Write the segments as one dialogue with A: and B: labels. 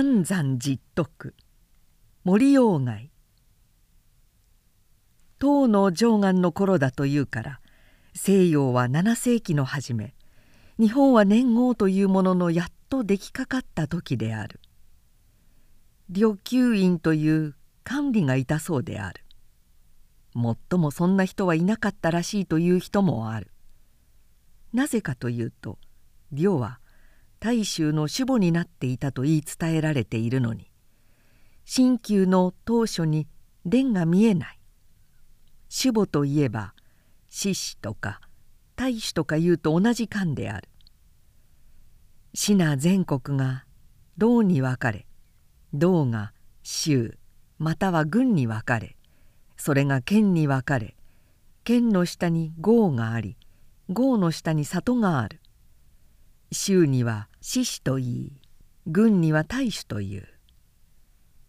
A: 三山実徳森鴎外。唐の上岸の頃だというから西洋は7世紀の初め日本は年号というもののやっと出来かかった時である。旅給院という管理がいたそうである。もっともそんな人はいなかったらしいという人もある。なぜかというと両は大衆の守護になっていたと言い伝えられているのに新旧の当初に伝が見えない。守護といえば獅子とか大使とかいうと同じ漢である。支那全国が道に分かれ道が州または軍に分かれそれが県に分かれ県の下に郷があり郷の下に里がある。州には獅子といい軍には大使という。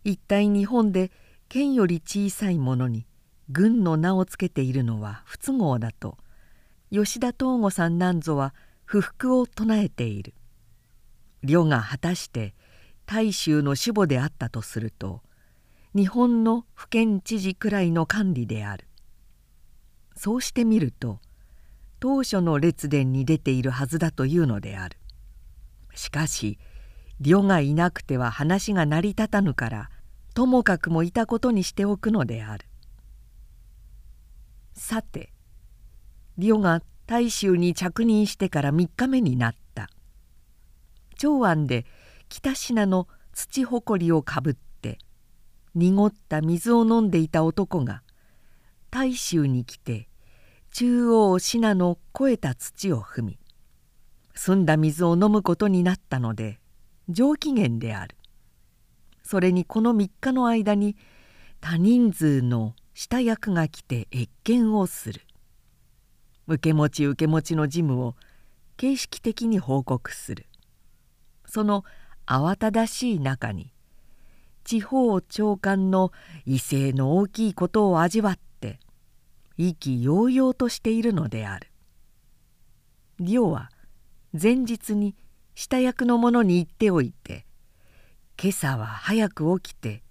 A: 一体日本で県より小さいものに軍の名を付けているのは不都合だと吉田東吾さんなんぞは不服を唱えている。呂が果たして大衆の守護であったとすると日本の府県知事くらいの管理である。そうしてみると当初の列伝に出ているはずだというのである。しかし呂がいなくては話が成り立たぬからともかくもいたことにしておくのである。さて呂が大衆に着任してから3日目になった。長安で北信濃土誇りをかぶって濁った水を飲んでいた男が大衆に来て中央信濃越えた土を踏み澄んだ水を飲むことになったので上機嫌である。それにこの3日の間に多人数の下役が来て謁見をする。受け持ち受け持ちの事務を形式的に報告する。その慌ただしい中に地方長官の威勢の大きいことを味わって意気揚々としているのである。亮は前日に下役の者に言っておいて今朝は早く起きて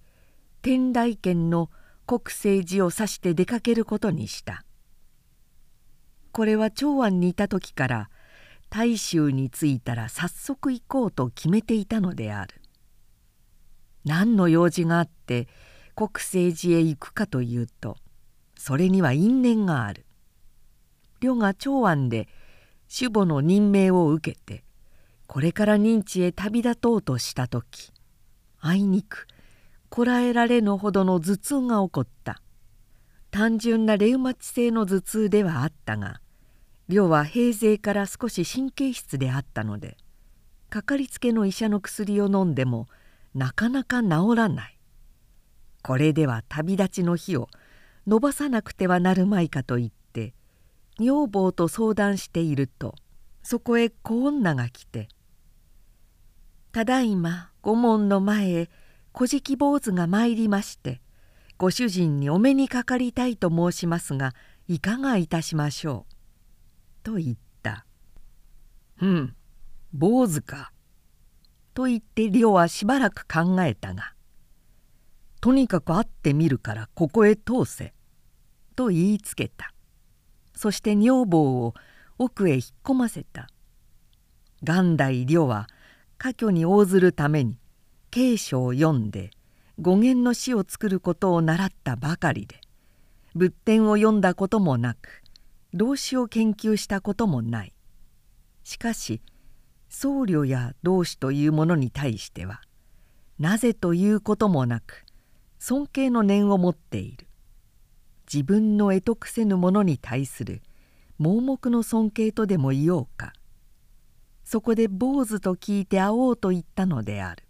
A: 天台県の国政寺を指して出かけることにしたこれは長安にいた時から大衆に着いたら早速行こうと決めていたのである何の用事があって国政寺へ行くかというとそれには因縁がある。呂が長安で守母の任命を受けてこれから認知へ旅立とうとした時あいにくこらえられぬほどの頭痛が起こった。単純なレウマチ性の頭痛ではあったが亮は平勢から少し神経質であったのでかかりつけの医者の薬を飲んでもなかなか治らない。これでは旅立ちの日を延ばさなくてはなるまいかと言って女房と相談しているとそこへ小女が来て「ただいま御門の前へ小敷坊主が参りましてご主人にお目にかかりたいと申しますがいかがいたしましょう」と言った「うん坊主か」と言って亮はしばらく考えたが「とにかく会ってみるからここへ通せ」と言いつけた。そして女房を奥へ引っ込ませた。元来亮は家居に応ずるために慶書を読んで語源の詩を作ることを習ったばかりで仏典を読んだこともなく老子を研究したこともない。しかし僧侶や同志というものに対してはなぜということもなく尊敬の念を持っている。自分の得得せぬものに対する盲目の尊敬とでも言おうか。そこで坊主と聞いて会おうと言ったのである。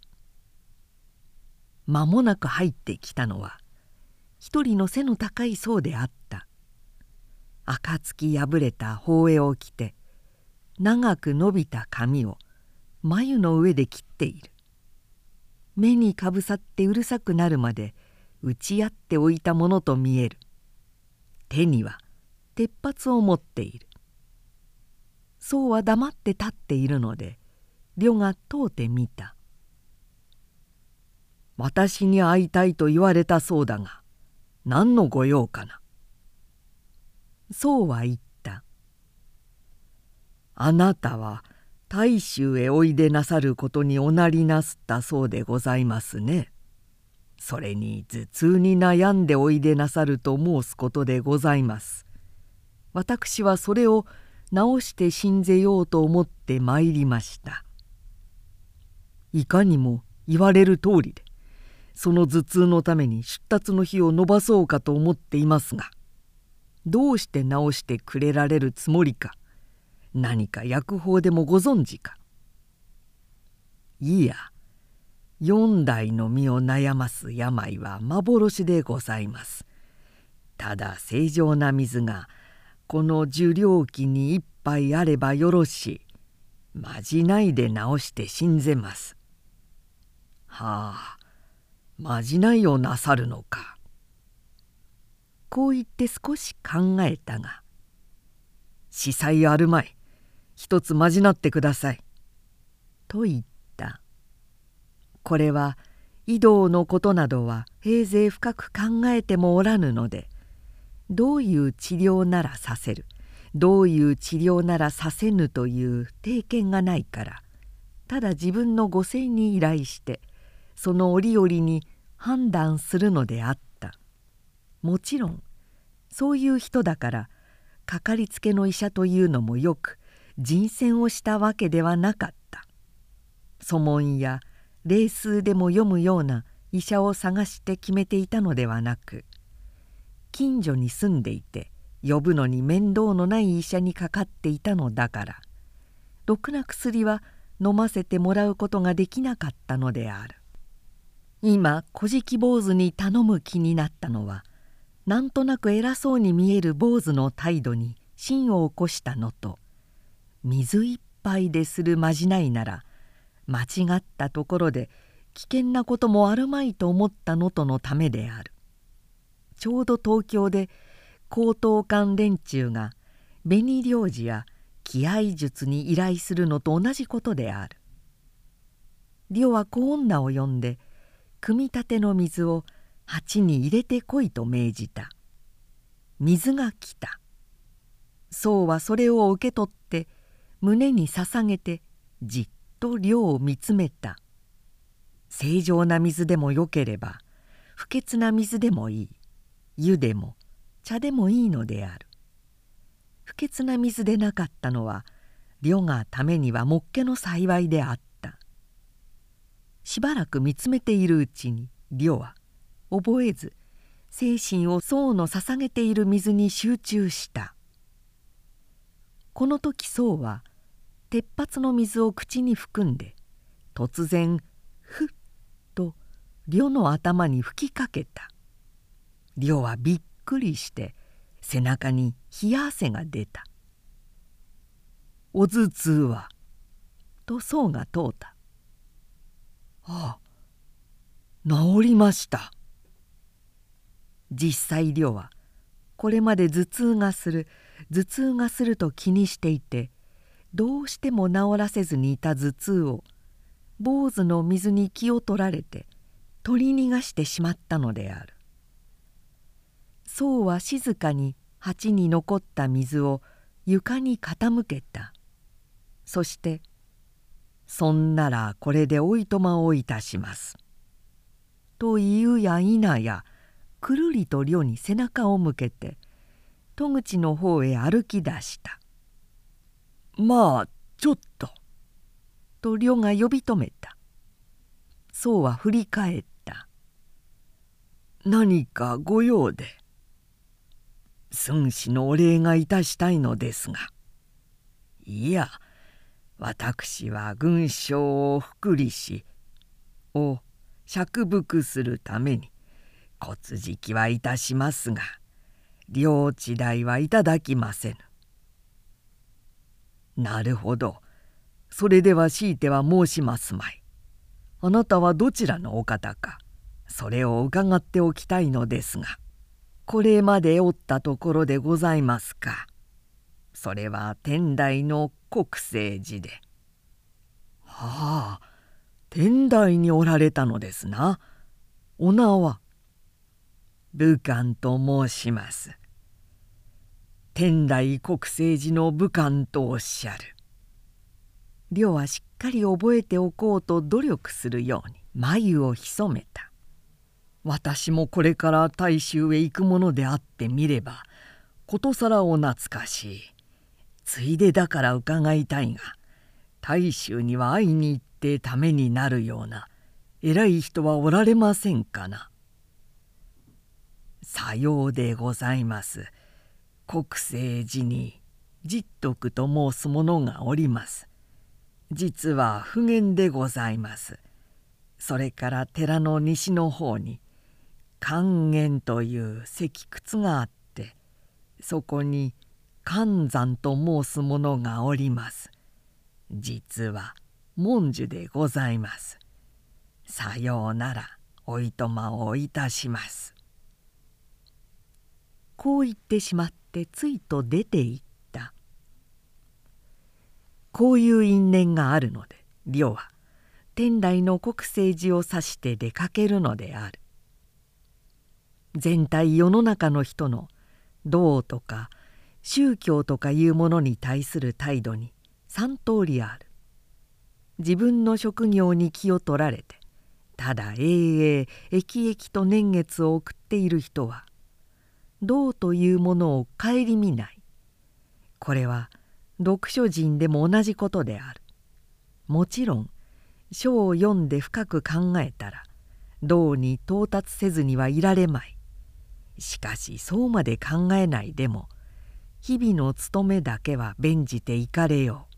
A: 間もなく入ってきたのは一人の背の高い僧であった。暁破れた法衣を着て長く伸びた髪を眉の上で切っている。目にかぶさってうるさくなるまで打ち合っておいたものと見える。手には鉄髪を持っている。そうは黙って立っているので呂が問うてみた。私に会いたいと言われたそうだが何の御用かな」そうは言った「あなたは大衆へおいでなさることにおなりなすったそうでございますね。それに頭痛に悩んでおいでなさると申すことでございます。私はそれを直して信ぜようと思って参りました。いかにも言われる通りでその頭痛のために出立の日を延ばそうかと思っていますがどうして直してくれられるつもりか何か薬法でもご存知かいいや四代の身を悩ます病は幻でございます。ただ正常な水がこの受領器に一杯あればよろしい。まじないで治して信ぜます。はあまじないをなさるのか。こう言って少し考えたが「司祭あるまい一つまじなってください」と言ったこれは井戸のことなどは平勢深く考えてもおらぬのでどういう治療ならさせるどういう治療ならさせぬという定見がないからただ自分の御性に依頼してその折々に判断するのであった。もちろんそういう人だからかかりつけの医者というのもよく人選をしたわけではなかった。祖門や霊数でも読むような医者を探して決めていたのではなく近所に住んでいて呼ぶのに面倒のない医者にかかっていたのだからろくな薬は飲ませてもらうことができなかったのである。今「古事記坊主」に頼む気になったのはなんとなく偉そうに見える坊主の態度に芯を起こしたのと水一杯でするまじないなら間違ったところで危険なこともあるまいと思ったのとのためである。ちょうど東京で高等官連中が紅領事や気合術に依頼するのと同じことである。両は小女を呼んで組み立ての水を鉢に入れてこいと命じた。水が来た。僧はそれを受け取って胸に捧げてじっと量を見つめた。正常な水でもよければ不潔な水でもいい。湯でも茶でもいいのである。不潔な水でなかったのは旅がためにはもっけの幸いであった。しばらく見つめているうちに旅は覚えず精神を僧の捧げている水に集中した。この時僧は鉄髪の水を口に含んで突然ふっと呂の頭に吹きかけた。呂はびっくりして背中に冷や汗が出た「お頭痛は?」と僧が問うた「ああ治りました」実際量はこれまで頭痛がする頭痛がすると気にしていてどうしても治らせずにいた頭痛を坊主の水に気を取られて取り逃がしてしまったのである。僧は静かに鉢に残った水を床に傾けた。そして「そんならこれでおいとまをいたします」と言うや否やくるりと寮に背中を向けて戸口の方へ歩き出した「まあちょっと」と寮が呼び止めた。そうは振り返った「何か御用で」「孫子のお礼がいたしたいのですが」いや私は軍章を福利しを釈伏するために骨敷はいたしますが領地代はいただきませぬ。なるほどそれでは強いては申しますまい。あなたはどちらのお方かそれを伺っておきたいのですがこれまでおったところでございますか。それは天台の国政寺で。はあ天台におられたのですな。お名は？武漢と申します天台国政寺の武漢とおっしゃる亮はしっかり覚えておこうと努力するように眉を潜めた私もこれから大衆へ行くものであってみればことさらお懐かしいついでだから伺いたいが大衆には会いに行ってためになるような偉い人はおられませんかな。さようでございます。国政寺に実徳と申す者がおります。実は普賢でございます。それから寺の西の方に寛元という石窟があってそこに寒山と申す者がおります。実は文殊でございます。さようならおいとまをいたします。こう言ってしまってついと出て行った。こういう因縁があるので亮は天台の国政寺を指して出かけるのである。全体世の中の人の道とか宗教とかいうものに対する態度に3通りある。自分の職業に気を取られてただ永遠駅々と年月を送っている人は道というものを顧みない。これは読書人でも同じことである。もちろん書を読んで深く考えたら道に到達せずにはいられまい。しかしそうまで考えないでも日々の務めだけは弁じていかれよう。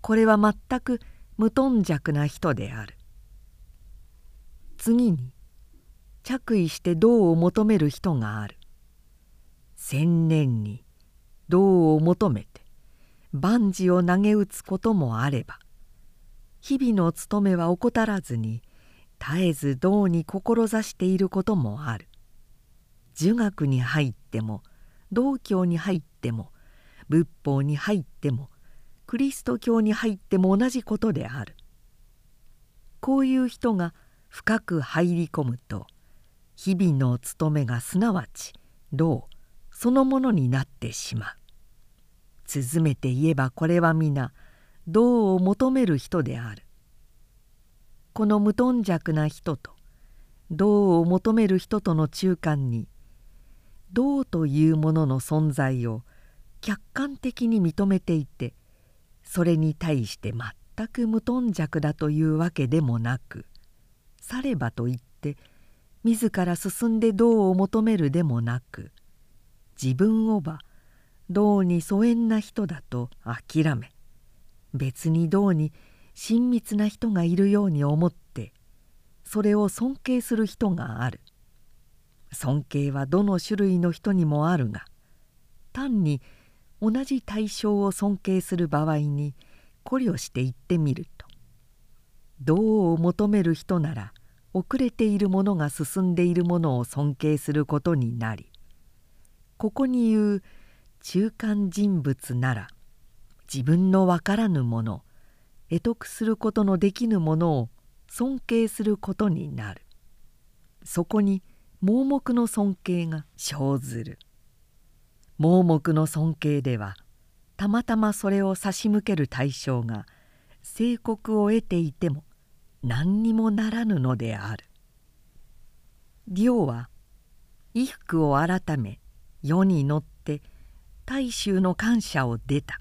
A: これは全く無頓着な人である。次に着衣して道を求める人がある。千年に道を求めて万事を投げ打つこともあれば日々の務めは怠らずに絶えず道に志していることもある。儒学に入っても道教に入っても仏法に入ってもクリスト教に入っても同じことである。こういう人が深く入り込むと日々の務めがすなわち道そのものになってしまう。続めて言えばこれは皆道を求める人である。この無頓着な人と道を求める人との中間に道というものの存在を客観的に認めていてそれに対して全く無頓着だというわけでもなくさればといって自ら進んで道を求めるでもなく自分をば道に疎遠な人だと諦め別に道に親密な人がいるように思ってそれを尊敬する人がある。尊敬はどの種類の人にもあるが単に同じ対象を尊敬する場合に考慮して言ってみると道を求める人なら遅れている者が進んでいる者を尊敬することになりここに言う中間人物なら自分の分からぬもの得得することのできぬものを尊敬することになるそこに盲目の尊敬が生ずる盲目の尊敬ではたまたまそれを差し向ける対象が聖国を得ていても何にもならぬのである。行は衣服を改め世に乗って大衆の感謝を出た。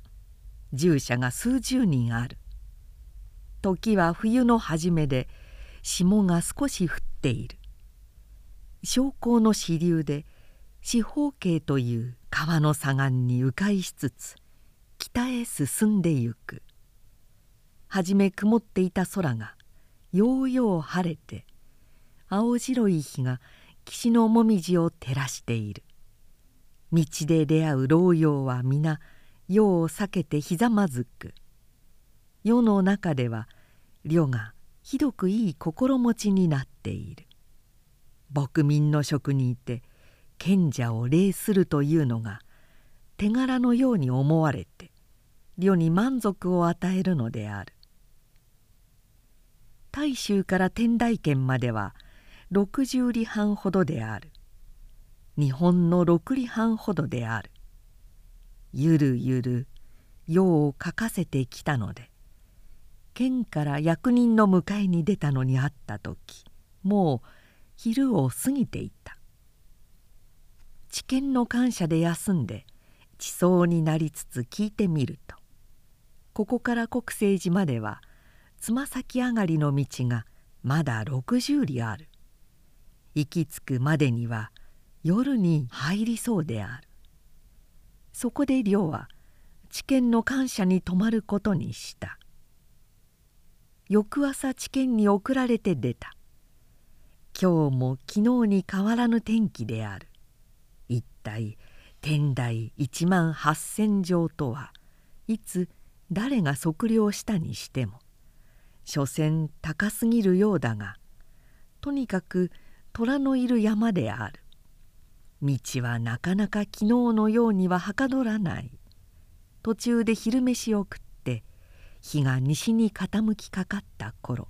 A: 従者が数十人ある。時は冬の初めで霜が少し降っている。昇降の支流で四方形という川の左岸に迂回しつつ北へ進んでゆく。初め曇っていた空がようよう晴れて青白い日が岸のもみじを照らしている。道で出会う老幼は皆世を避けてひざまずく。世の中では世がひどくいい心持ちになっている。牧民の職にいて賢者を礼するというのが手柄のように思われて世に満足を与えるのである。大衆から天台県までは60里半ほどである。日本の6里半ほどである。ゆるゆる世を書かせてきたので県から役人の迎えに出たのに会った時もう昼を過ぎていた。知見の感謝で休んで地層になりつつ聞いてみるとここから国政寺まではつま先上がりの道がまだ60里ある。行き着くまでには夜に入りそうである。そこで亮は知見の感謝に泊まることにした。翌朝知見に送られて出た。今日も昨日に変わらぬ天気である。一体天台一万八千丈とはいつ誰が測量したにしても。所詮高すぎるようだがとにかく虎のいる山である。道はなかなか昨日のようにははかどらない。途中で昼飯を食って日が西に傾きかかった頃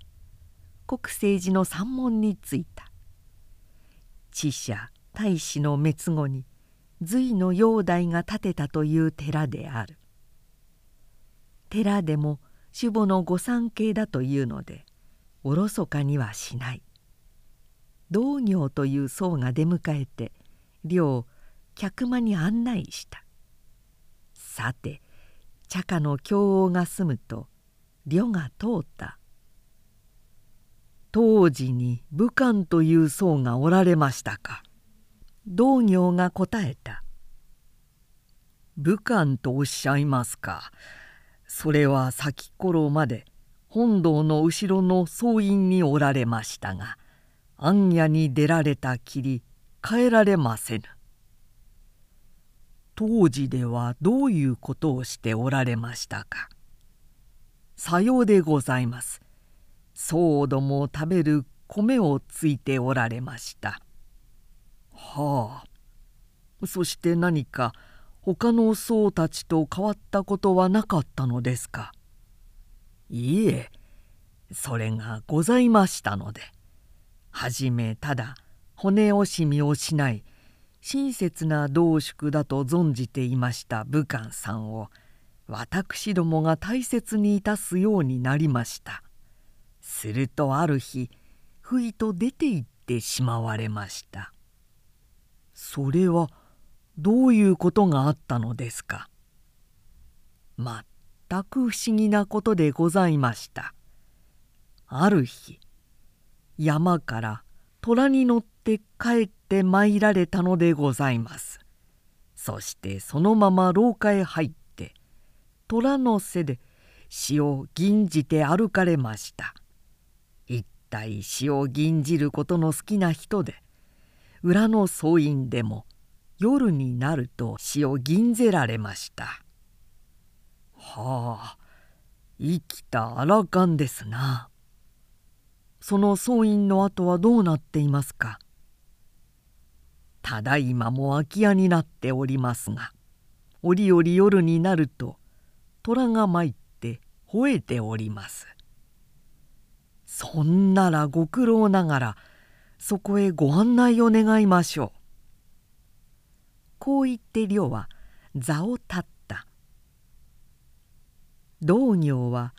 A: 国政寺の山門に着いた。知者大使の滅後に隋の煬帝が建てたという寺である。寺でも守母の御三家だというのでおろそかにはしない。道行という僧が出迎えて寮客間に案内した。さて茶家の経王が住むと寮が通った。当時に武漢という僧がおられましたか。道行が答えた「武漢とおっしゃいますか。それは先頃まで本堂の後ろの僧院におられましたが暗夜に出られたきり帰られませぬ」当時ではどういうことをしておられましたか？さようでございます。僧ども食べる米をついておられました。はあ。そして何か他の僧たちと変わったことはなかったのですか？いいえそれがございましたので。はじめただ骨惜しみをしない親切な同宿だと存じていました武漢さんを私どもが大切にいたすようになりました。するとある日不意と出て行ってしまわれました。それはどういうことがあったのですか？まったく不思議なことでございました。ある日山から虎に乗って帰って参られたのでございます。そしてそのまま廊下へ入って虎の背で死を吟じて歩かれました。一体死を吟じることの好きな人で裏の総院でも夜になると死を吟ぜられました。はあ生きたあらかんですな。その総院の後はどうなっていますか？ただいまも空き家になっておりますが折々夜になると虎が参って吠えております。そんならご苦労ながらそこへご案内を願いましょう。こう言って亮は座を立った。道行は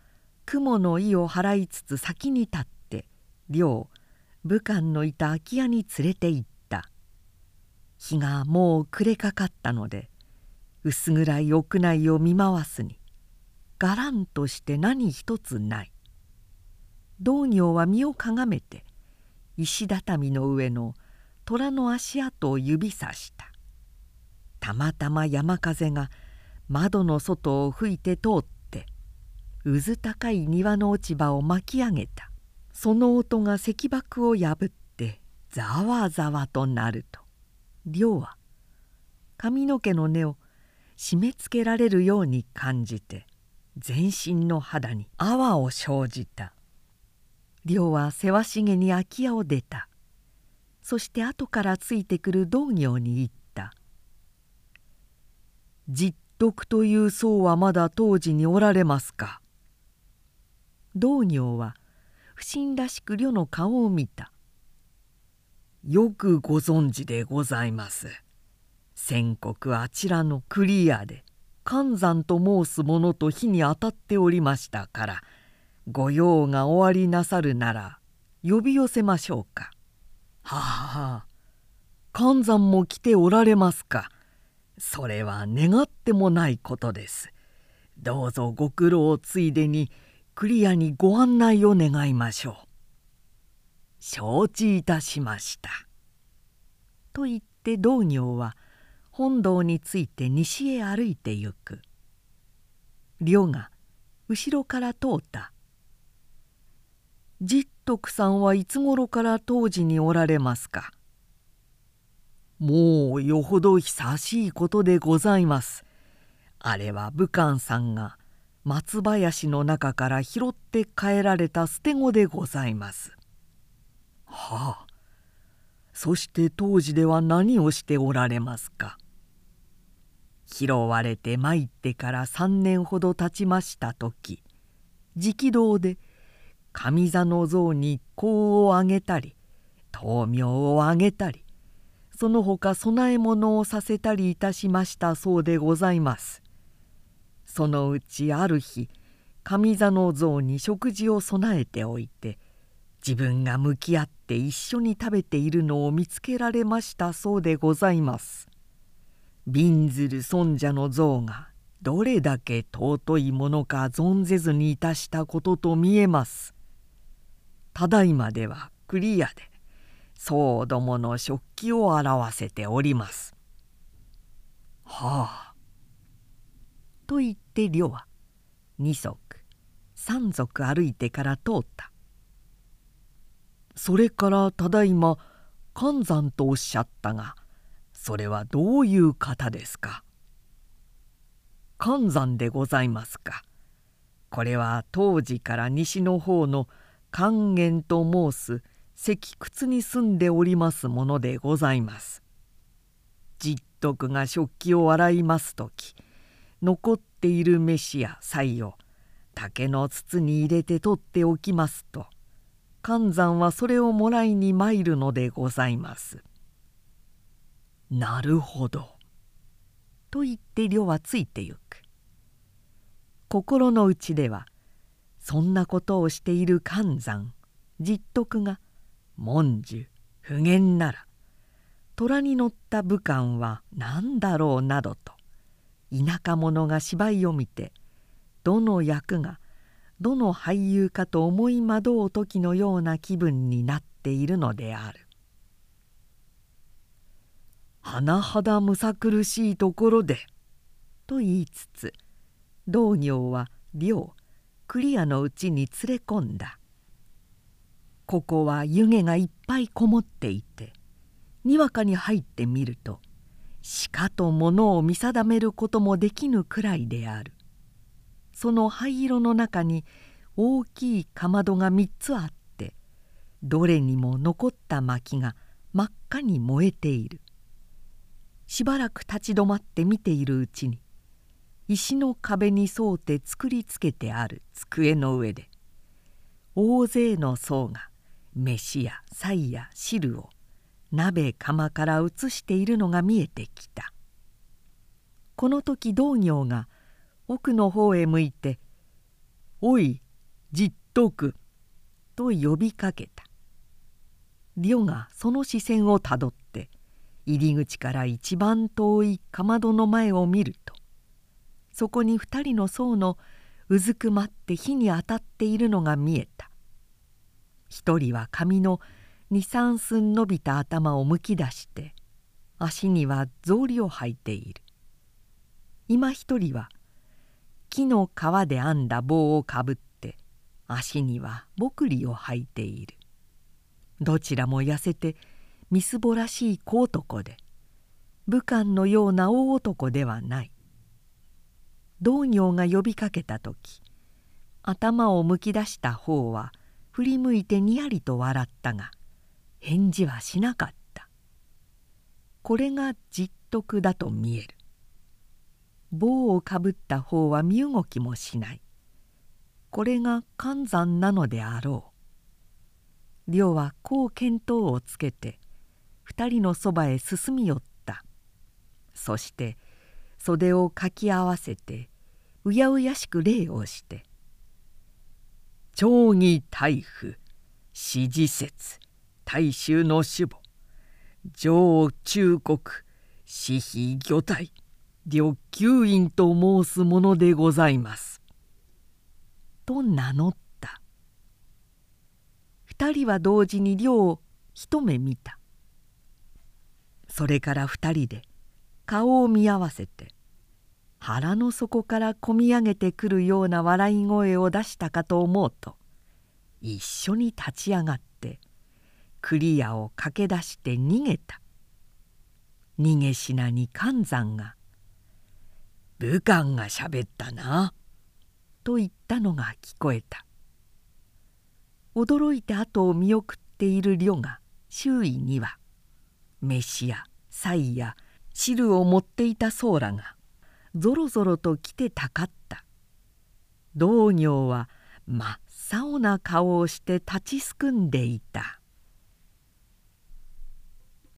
A: 雲の意を払いつつ先に立って亮武漢のいた空き家に連れて行った。日がもう暮れかかったので薄暗い屋内を見回すにがらんとして何一つない。道行は身をかがめて石畳の上の虎の足跡を指さした。たまたま山風が窓の外を吹いて通ってうず高い庭の落ち葉を巻き上げた。その音が石箔を破ってざわざわとなると。亮は髪の毛の根を締め付けられるように感じて全身の肌に泡を生じた。亮はせわしげに空き家を出た。そして後からついてくる道行に言った「実徳という僧はまだ当時におられますか?」道行は不審らしく呂の顔を見たよくご存知でございます。先国あちらのクリアで寒山と申す者と火に当たっておりましたから御用が終わりなさるなら呼び寄せましょうか。はあはあ寒山も来ておられますか。それは願ってもないことです。どうぞご苦労ついでにクリアにご案内を願いましょう。承知いたしました。と言って道行は本堂について西へ歩いてゆく。両が後ろから通った。じっとくさんはいつ頃から当時におられますか？もうよほど久しいことでございます。あれは武漢さんが松林の中から拾って帰られた捨て子でございます。はあそして当時では何をしておられますか？拾われて参ってから3年ほど経ちました時直道で上座の像に香をあげたり豆苗をあげたりその他供え物をさせたりいたしましたそうでございます。そのうちある日上座の像に食事を備えておいて自分が向き合って一緒に食べているのを見つけられましたそうでございます。びんずる尊者の像がどれだけ尊いものか存ぜずにいたしたことと見えます。ただいまではクリアで僧どもの食器を表せております。はあと言って呂は二足三足歩いてから通った。それからただいま寒山とおっしゃったがそれはどういう方ですか？寒山でございますか？これは当時から西の方の寒原と申す石窟に住んでおりますものでございます。じっとくが食器を洗います時残っている飯や菜を竹の筒に入れて取っておきますと寒山はそれをもらいに参るのでございます。なるほど。と言って呂はついてゆく。心の内ではそんなことをしている寒山実徳が文殊普賢なら虎に乗った武漢は何だろうなどと田舎者が芝居を見てどの役がどの俳優かと思い惑う時のような気分になっているのである。甚だむさ苦しいところで」と言いつつ道行は寮クリアのうちに連れ込んだここは湯気がいっぱいこもっていてにわかに入ってみると鹿と物を見定めることもできぬくらいである。その灰色の中に大きいかまどが3つあってどれにも残った薪が真っ赤に燃えている。しばらく立ち止まって見ているうちに石の壁に沿うて作りつけてある机の上で大勢の僧が飯や菜や汁を鍋釜から移しているのが見えてきた。この時道行が奥の方へ向いて「おいじっとく」と呼びかけた。呂がその視線をたどって入り口から一番遠いかまどの前を見るとそこに二人の僧のうずくまって火に当たっているのが見えた。一人は髪の23寸伸びた頭をむき出して足には草履を履いている。今一人は木の皮で編んだ棒をかぶって足にはぼくりを履いている。どちらも痩せてみすぼらしい小男で武漢のような大男ではない。道行が呼びかけた時頭をむき出した方は振り向いてにやりと笑ったが返事はしなかった。これが実徳だと見える。棒をかぶった方は身動きもしない。これが寒山なのであろう。亮はこう見当をつけて二人のそばへ進み寄った。そして袖をかき合わせてうやうやしく礼をして「長義大夫史事節大衆の守母。上中国私費魚体。緑球院と申すものでございます」と名乗った。二人は同時に亮を一目見た。それから二人で顔を見合わせて腹の底からこみ上げてくるような笑い声を出したかと思うと一緒に立ち上がってクリアを駆け出して逃げた。逃げ品に寒山が「武漢がしゃべったな」と言ったのが聞こえた。驚いて後を見送っている旅が周囲には飯や菜や汁を持っていた僧らがぞろぞろと来てたかった。道行は真っ青な顔をして立ちすくんでいた。